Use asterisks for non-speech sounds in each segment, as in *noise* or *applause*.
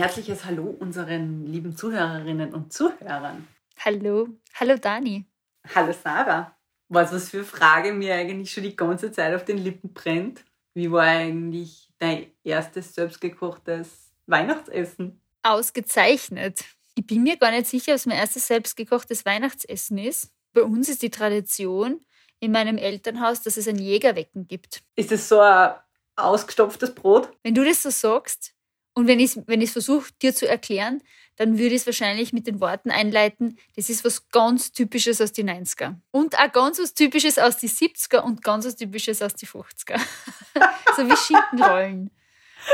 herzliches Hallo unseren lieben Zuhörerinnen und Zuhörern. Hallo, hallo Dani. Hallo Sarah. Was, was für eine Frage mir eigentlich schon die ganze Zeit auf den Lippen brennt? Wie war eigentlich dein erstes selbstgekochtes Weihnachtsessen? Ausgezeichnet. Ich bin mir gar nicht sicher, was mein erstes selbstgekochtes Weihnachtsessen ist. Bei uns ist die Tradition in meinem Elternhaus, dass es ein Jägerwecken gibt. Ist das so ein ausgestopftes Brot? Wenn du das so sagst und wenn ich es wenn versuche, dir zu erklären, dann würde ich es wahrscheinlich mit den Worten einleiten, das ist was ganz Typisches aus die 90er. Und auch ganz was Typisches aus die 70er und ganz was Typisches aus die 50er. *laughs* so wie Schinkenrollen.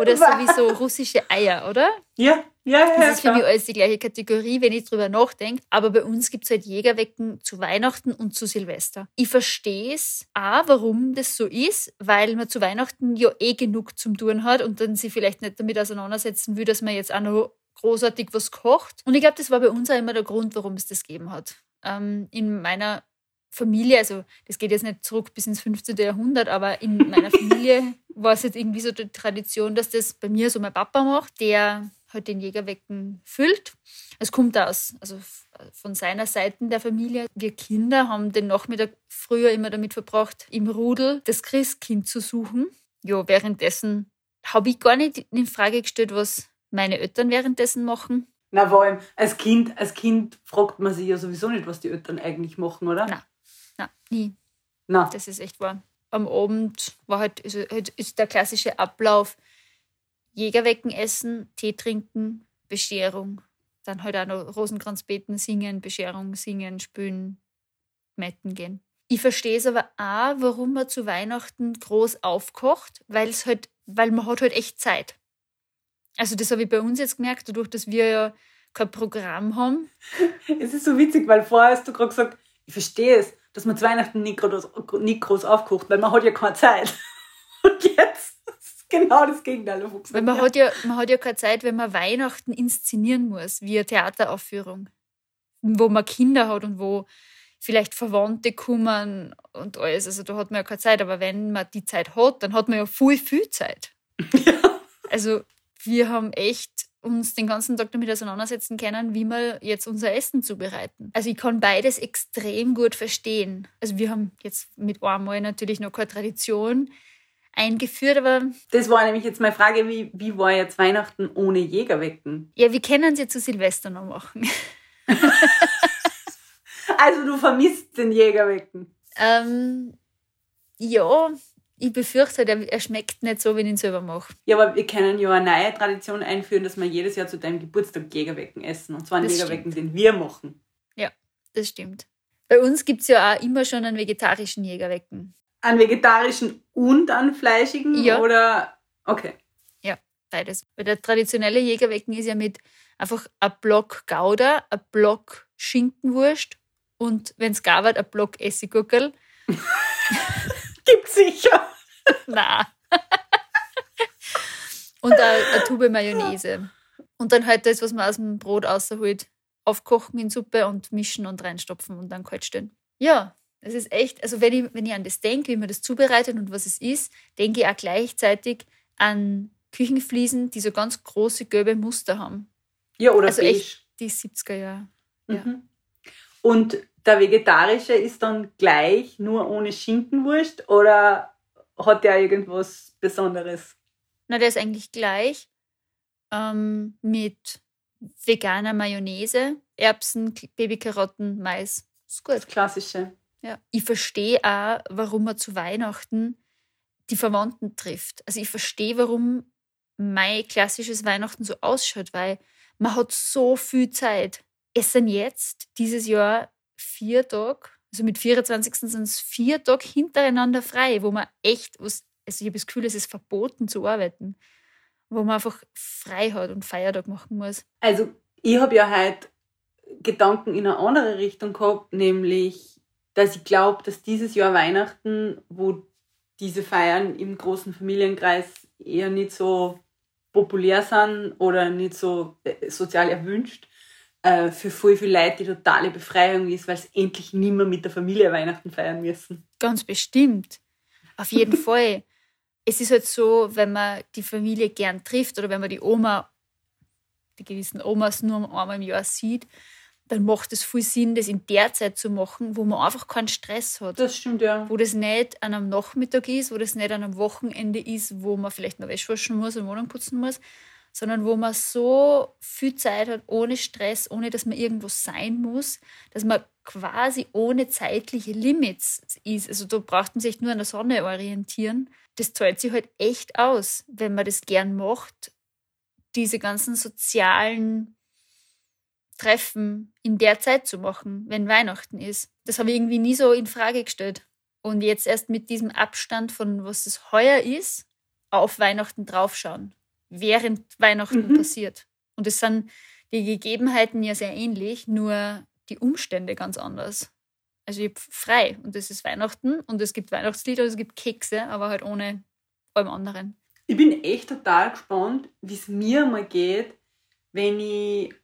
Oder sowieso russische Eier, oder? Ja, ja, ja. Das ist für mich alles die gleiche Kategorie, wenn ich drüber nachdenke. Aber bei uns gibt es halt Jägerwecken zu Weihnachten und zu Silvester. Ich verstehe es auch, warum das so ist, weil man zu Weihnachten ja eh genug zum Tun hat und dann sich vielleicht nicht damit auseinandersetzen will, dass man jetzt auch noch großartig was kocht. Und ich glaube, das war bei uns auch immer der Grund, warum es das gegeben hat. Ähm, in meiner Familie, also das geht jetzt nicht zurück bis ins 15. Jahrhundert, aber in meiner *laughs* Familie war es jetzt irgendwie so die Tradition, dass das bei mir so mein Papa macht, der halt den Jägerwecken füllt. Es kommt aus, also von seiner Seite der Familie. Wir Kinder haben den Nachmittag früher immer damit verbracht, im Rudel das Christkind zu suchen. Ja, währenddessen habe ich gar nicht in Frage gestellt, was meine Eltern währenddessen machen. Na, vor allem als Kind, als Kind fragt man sich ja sowieso nicht, was die Eltern eigentlich machen, oder? Nein. Nein, nie. Na. Das ist echt wahr. Am Abend war halt, ist, halt, ist der klassische Ablauf Jägerwecken essen, Tee trinken, Bescherung. Dann halt auch noch Rosenkranz beten, singen, Bescherung, singen, spülen, metten gehen. Ich verstehe es aber auch, warum man zu Weihnachten groß aufkocht, weil es halt, weil man hat halt echt Zeit. Also das habe ich bei uns jetzt gemerkt, dadurch, dass wir ja kein Programm haben. *laughs* Es ist so witzig, weil vorher hast du gerade gesagt, ich verstehe es, dass man zu Weihnachten nicht groß, nicht groß aufkocht, weil man hat ja keine Zeit. *laughs* Und jetzt *laughs* genau das Gegenteil. Weil man, hat ja, man hat ja keine Zeit, wenn man Weihnachten inszenieren muss, wie eine Theateraufführung, wo man Kinder hat und wo vielleicht Verwandte kommen und alles. Also da hat man ja keine Zeit. Aber wenn man die Zeit hat, dann hat man ja viel, viel Zeit. *laughs* Ja. Also wir haben echt uns den ganzen Tag damit auseinandersetzen können, wie wir jetzt unser Essen zubereiten. Also ich kann beides extrem gut verstehen. Also wir haben jetzt mit einmal natürlich noch keine Tradition eingeführt, aber... Das war nämlich jetzt meine Frage, wie, wie war jetzt Weihnachten ohne Jägerwecken? Ja, wir können es ja zu Silvester noch machen. *laughs* also du vermisst den Jägerwecken? Ähm, ja, ich befürchte, er, er schmeckt nicht so, wenn ich ihn selber mache. Ja, aber wir können ja eine neue Tradition einführen, dass wir jedes Jahr zu deinem Geburtstag Jägerwecken essen. Und zwar einen das Jägerwecken, stimmt. den wir machen. Ja, das stimmt. Bei uns gibt es ja auch immer schon einen vegetarischen Jägerwecken. Einen vegetarischen und einen fleischigen? Ja. Oder? Okay. Ja, beides. Weil der traditionelle Jägerwecken ist ja mit einfach ein Block Gouda, ein Block Schinkenwurst und, wenn es gar wird, ein Block Essiggurkel. *laughs* Gibt sicher. *laughs* Na. *laughs* Und eine, eine Tube Mayonnaise. Und dann halt das, was man aus dem Brot rausholt, aufkochen in Suppe und mischen und reinstopfen und dann kalt stellen. Ja, das ist echt, also wenn ich, wenn ich an das denke, wie man das zubereitet und was es ist, denke ich auch gleichzeitig an Küchenfliesen, die so ganz große gelbe Muster haben. Ja, oder also beige. echt die 70er Jahre. Ja. Mhm. Und der vegetarische ist dann gleich, nur ohne Schinkenwurst oder hat der irgendwas Besonderes? Na, der ist eigentlich gleich ähm, mit veganer Mayonnaise, Erbsen, Babykarotten, Mais. Ist gut. Das Klassische. Ja. Ich verstehe auch, warum man zu Weihnachten die Verwandten trifft. Also ich verstehe, warum mein klassisches Weihnachten so ausschaut, weil man hat so viel Zeit. Es sind jetzt dieses Jahr vier Tage, also mit 24. sind es vier Tage hintereinander frei, wo man echt, was, also ich habe das Gefühl, es ist verboten zu arbeiten, wo man einfach frei hat und Feiertag machen muss. Also ich habe ja heute Gedanken in eine andere Richtung gehabt, nämlich, dass ich glaube, dass dieses Jahr Weihnachten, wo diese Feiern im großen Familienkreis eher nicht so populär sind oder nicht so äh, sozial erwünscht, äh, für voll viele Leute die totale Befreiung ist, weil sie endlich nicht mehr mit der Familie Weihnachten feiern müssen. Ganz bestimmt. Auf jeden *laughs* Fall. Es ist halt so, wenn man die Familie gern trifft oder wenn man die Oma die gewissen Omas nur einmal im Jahr sieht, dann macht es viel Sinn, das in der Zeit zu machen, wo man einfach keinen Stress hat. Das stimmt, ja. Wo das nicht an einem Nachmittag ist, wo das nicht an einem Wochenende ist, wo man vielleicht noch Wäsche waschen muss und Wohnung putzen muss, sondern wo man so viel Zeit hat, ohne Stress, ohne dass man irgendwo sein muss, dass man quasi ohne zeitliche Limits ist. Also da braucht man sich nur an der Sonne orientieren. Das zahlt sich halt echt aus, wenn man das gern macht, diese ganzen sozialen Treffen in der Zeit zu machen, wenn Weihnachten ist. Das habe ich irgendwie nie so in Frage gestellt. Und jetzt erst mit diesem Abstand von was es heuer ist, auf Weihnachten draufschauen, während Weihnachten mhm. passiert. Und es sind die Gegebenheiten ja sehr ähnlich, nur die Umstände ganz anders. Also ich habe frei und es ist Weihnachten und es gibt Weihnachtslieder und es gibt Kekse, aber halt ohne allem anderen. Ich bin echt total gespannt, wie es mir mal geht, wenn ich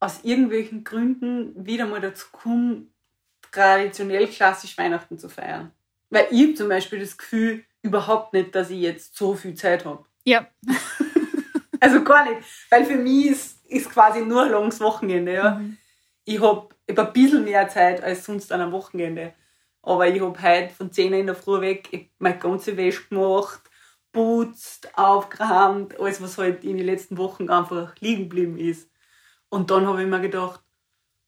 aus irgendwelchen Gründen wieder mal dazu komme, traditionell klassisch Weihnachten zu feiern. Weil ich zum Beispiel das Gefühl überhaupt nicht, dass ich jetzt so viel Zeit habe. Ja. *laughs* also gar nicht. Weil für mich ist, ist quasi nur ein langes Wochenende. Ja. Mhm. Ich habe hab ein bisschen mehr Zeit als sonst an einem Wochenende. Aber ich habe heute von 10 Uhr in der Früh weg meine ganze Wäsche gemacht, putzt, aufgeräumt, alles, was halt in den letzten Wochen einfach liegen geblieben ist. Und dann habe ich mir gedacht,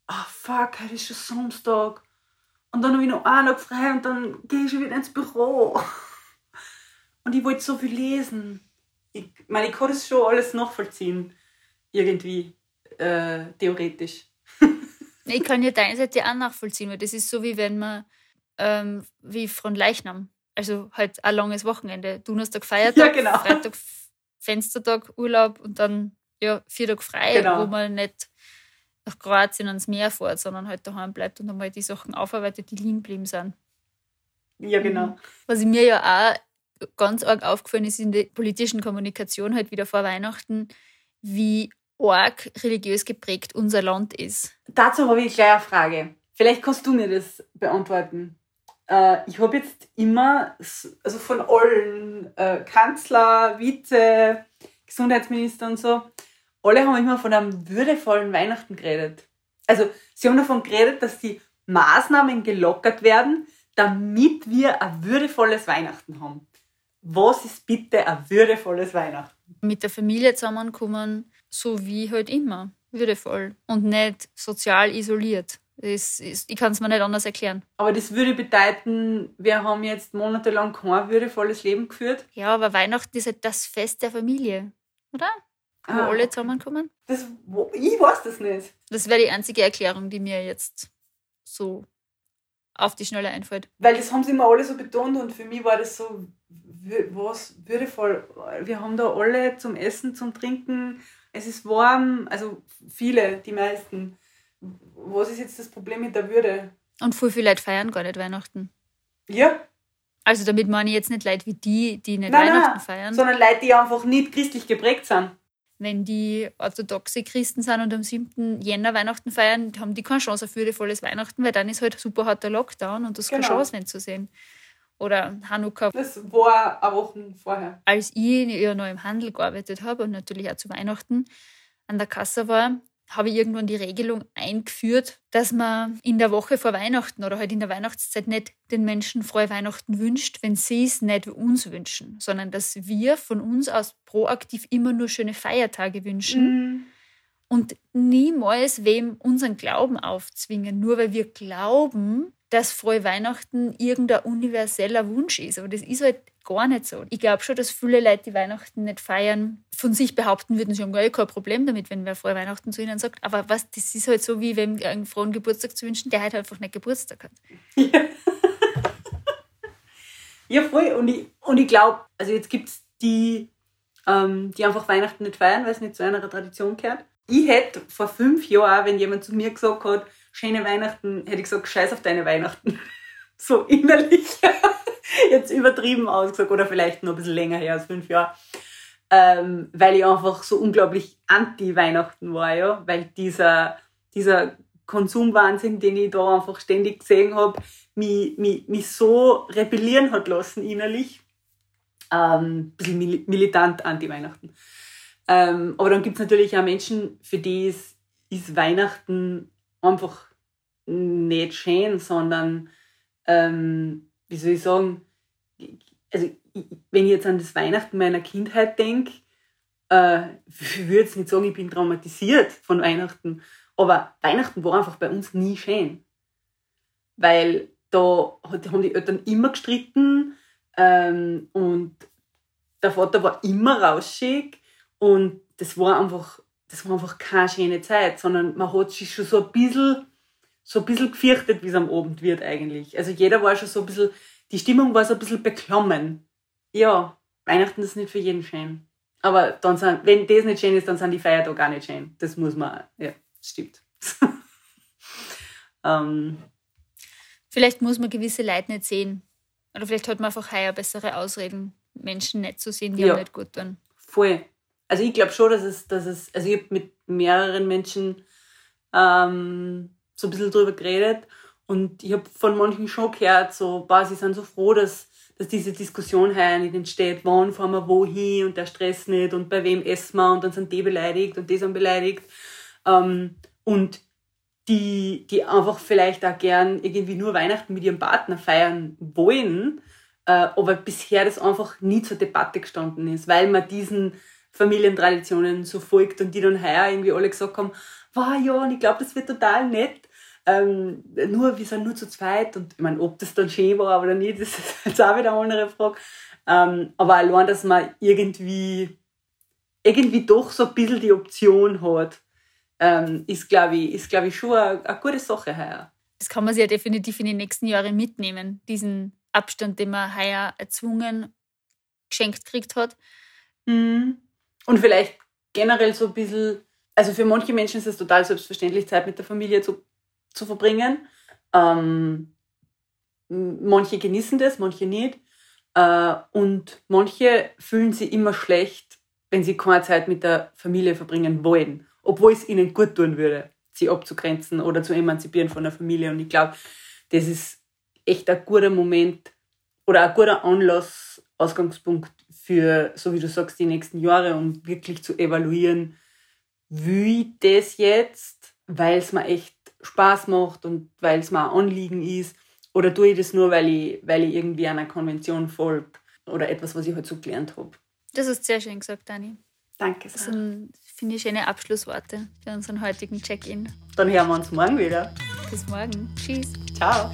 ah oh, fuck, heute ist schon Samstag. Und dann habe ich noch einen Tag frei und dann gehe ich schon wieder ins Büro. *laughs* Und ich wollte so viel lesen. Ich meine, ich kann das schon alles nachvollziehen. Irgendwie, äh, theoretisch. *laughs* ich kann ja deine Seite auch nachvollziehen, weil das ist so, wie wenn man, ähm, wie von Leichnam. Also halt ein langes Wochenende. Donnerstag Feiertag, ja, genau. Freitag Fenstertag, Urlaub und dann ja, vier Tage frei, genau. wo man nicht nach Kroatien ans Meer fährt, sondern halt daheim bleibt und einmal die Sachen aufarbeitet, die liegen geblieben sind. Ja, genau. Mhm. Was mir ja auch ganz arg aufgefallen ist in der politischen Kommunikation halt wieder vor Weihnachten, wie arg religiös geprägt unser Land ist. Dazu habe ich gleich eine Frage. Vielleicht kannst du mir das beantworten. Äh, ich habe jetzt immer, also von allen äh, Kanzler, Vize, Gesundheitsminister und so, alle haben immer von einem würdevollen Weihnachten geredet. Also sie haben davon geredet, dass die Maßnahmen gelockert werden, damit wir ein würdevolles Weihnachten haben. Was ist bitte ein würdevolles Weihnachten? Mit der Familie zusammenkommen, so wie halt immer. Würdevoll und nicht sozial isoliert. Ist, ich kann es mir nicht anders erklären. Aber das würde bedeuten, wir haben jetzt monatelang kein würdevolles Leben geführt. Ja, aber Weihnachten ist halt das Fest der Familie, oder? Wo ah. alle zusammenkommen? Das, wo, ich weiß das nicht. Das wäre die einzige Erklärung, die mir jetzt so auf die Schnelle einfällt. Weil das haben sie immer alle so betont und für mich war das so, was würdevoll. Wir haben da alle zum Essen, zum Trinken, es ist warm, also viele, die meisten. Was ist jetzt das Problem mit der Würde? Und voll viele Leute feiern gar nicht Weihnachten. Ja. Also damit meine ich jetzt nicht Leute wie die, die nicht nein, Weihnachten nein, feiern. Sondern Leute, die einfach nicht christlich geprägt sind wenn die orthodoxe Christen sind und am 7. Jänner Weihnachten feiern, haben die keine Chance auf würdevolles Weihnachten, weil dann ist halt super harter Lockdown und das genau. keine Chance, nicht zu sehen. Oder Hanukkah. Das war eine Woche vorher. Als ich ja noch im Handel gearbeitet habe und natürlich auch zu Weihnachten an der Kasse war, habe ich irgendwann die Regelung eingeführt, dass man in der Woche vor Weihnachten oder halt in der Weihnachtszeit nicht den Menschen frohe Weihnachten wünscht, wenn sie es nicht uns wünschen, sondern dass wir von uns aus proaktiv immer nur schöne Feiertage wünschen. Mhm. Und niemals wem unseren Glauben aufzwingen, nur weil wir glauben, dass frohe Weihnachten irgendein universeller Wunsch ist. Aber das ist halt gar nicht so. Ich glaube schon, dass viele Leute, die Weihnachten nicht feiern, von sich behaupten würden, sie haben gar kein Problem damit, wenn wer frohe Weihnachten zu ihnen sagt. Aber was, das ist halt so, wie wenn einen frohen Geburtstag zu wünschen, der halt einfach nicht Geburtstag hat. Ja, *laughs* ja voll. Und ich, und ich glaube, also jetzt gibt es die, ähm, die einfach Weihnachten nicht feiern, weil es nicht zu einer Tradition gehört. Ich hätte vor fünf Jahren, wenn jemand zu mir gesagt hat, schöne Weihnachten, hätte ich gesagt, scheiß auf deine Weihnachten. *laughs* so innerlich. *laughs* Jetzt übertrieben ausgesagt oder vielleicht noch ein bisschen länger her als fünf Jahre. Ähm, weil ich einfach so unglaublich anti-Weihnachten war, ja. Weil dieser, dieser Konsumwahnsinn, den ich da einfach ständig gesehen habe, mich, mich, mich so rebellieren hat lassen innerlich. Ähm, ein bisschen militant anti-Weihnachten. Ähm, aber dann gibt es natürlich auch Menschen, für die ist, ist Weihnachten einfach nicht schön, sondern, ähm, wie soll ich sagen, also wenn ich jetzt an das Weihnachten meiner Kindheit denke, äh, ich würde jetzt nicht sagen, ich bin traumatisiert von Weihnachten, aber Weihnachten war einfach bei uns nie schön. Weil da haben die Eltern immer gestritten ähm, und der Vater war immer rauschig und das war einfach, das war einfach keine schöne Zeit, sondern man hat sich schon so ein bisschen, so ein bisschen gefürchtet, wie es am Abend wird eigentlich. Also jeder war schon so ein bisschen, die Stimmung war so ein bisschen beklommen. Ja, Weihnachten ist nicht für jeden schön. Aber dann sind, wenn das nicht schön ist, dann sind die Feiertage gar nicht schön. Das muss man, ja, stimmt. *laughs* ähm. Vielleicht muss man gewisse Leute nicht sehen. Oder vielleicht hat man einfach heuer bessere Ausreden, Menschen nicht zu sehen, die ja. nicht gut tun. Voll. Also ich glaube schon, dass es, dass es, also ich habe mit mehreren Menschen ähm, so ein bisschen drüber geredet und ich habe von manchen schon gehört, so, boah, sie sind so froh, dass, dass diese Diskussion heuer nicht entsteht, wann fahren wir wohin und der Stress nicht und bei wem essen wir und dann sind die beleidigt und die sind beleidigt. Ähm, und die, die einfach vielleicht auch gern irgendwie nur Weihnachten mit ihrem Partner feiern wollen, äh, aber bisher das einfach nie zur Debatte gestanden ist, weil man diesen Familientraditionen so folgt und die dann heuer irgendwie alle gesagt haben, wow, ja, und ich glaube, das wird total nett. Ähm, nur, wir sind nur zu zweit und ich meine, ob das dann schön war oder nicht, das ist *laughs* jetzt auch wieder eine andere Frage. Ähm, aber allein, dass man irgendwie, irgendwie doch so ein bisschen die Option hat, ähm, ist, glaube ich, ist, glaub ich, schon eine, eine gute Sache heuer. Das kann man sich ja definitiv in den nächsten Jahren mitnehmen, diesen Abstand, den man heuer erzwungen geschenkt gekriegt hat. Mhm. Und vielleicht generell so ein bisschen, also für manche Menschen ist es total selbstverständlich, Zeit mit der Familie zu, zu verbringen. Ähm, manche genießen das, manche nicht. Äh, und manche fühlen sich immer schlecht, wenn sie keine Zeit mit der Familie verbringen wollen obwohl es ihnen gut tun würde, sie abzugrenzen oder zu emanzipieren von der Familie. Und ich glaube, das ist echt ein guter Moment oder ein guter Anlass, Ausgangspunkt für, so wie du sagst, die nächsten Jahre, um wirklich zu evaluieren, wie das jetzt, weil es mir echt Spaß macht und weil es mir ein Anliegen ist, oder tue ich das nur, weil ich, weil ich irgendwie einer Konvention folge oder etwas, was ich halt so gelernt habe. Das ist sehr schön gesagt, Dani. Danke. Sarah. Das sind Finde ich schöne Abschlussworte für unseren heutigen Check-in. Dann hören wir uns morgen wieder. Bis morgen. Tschüss. Ciao.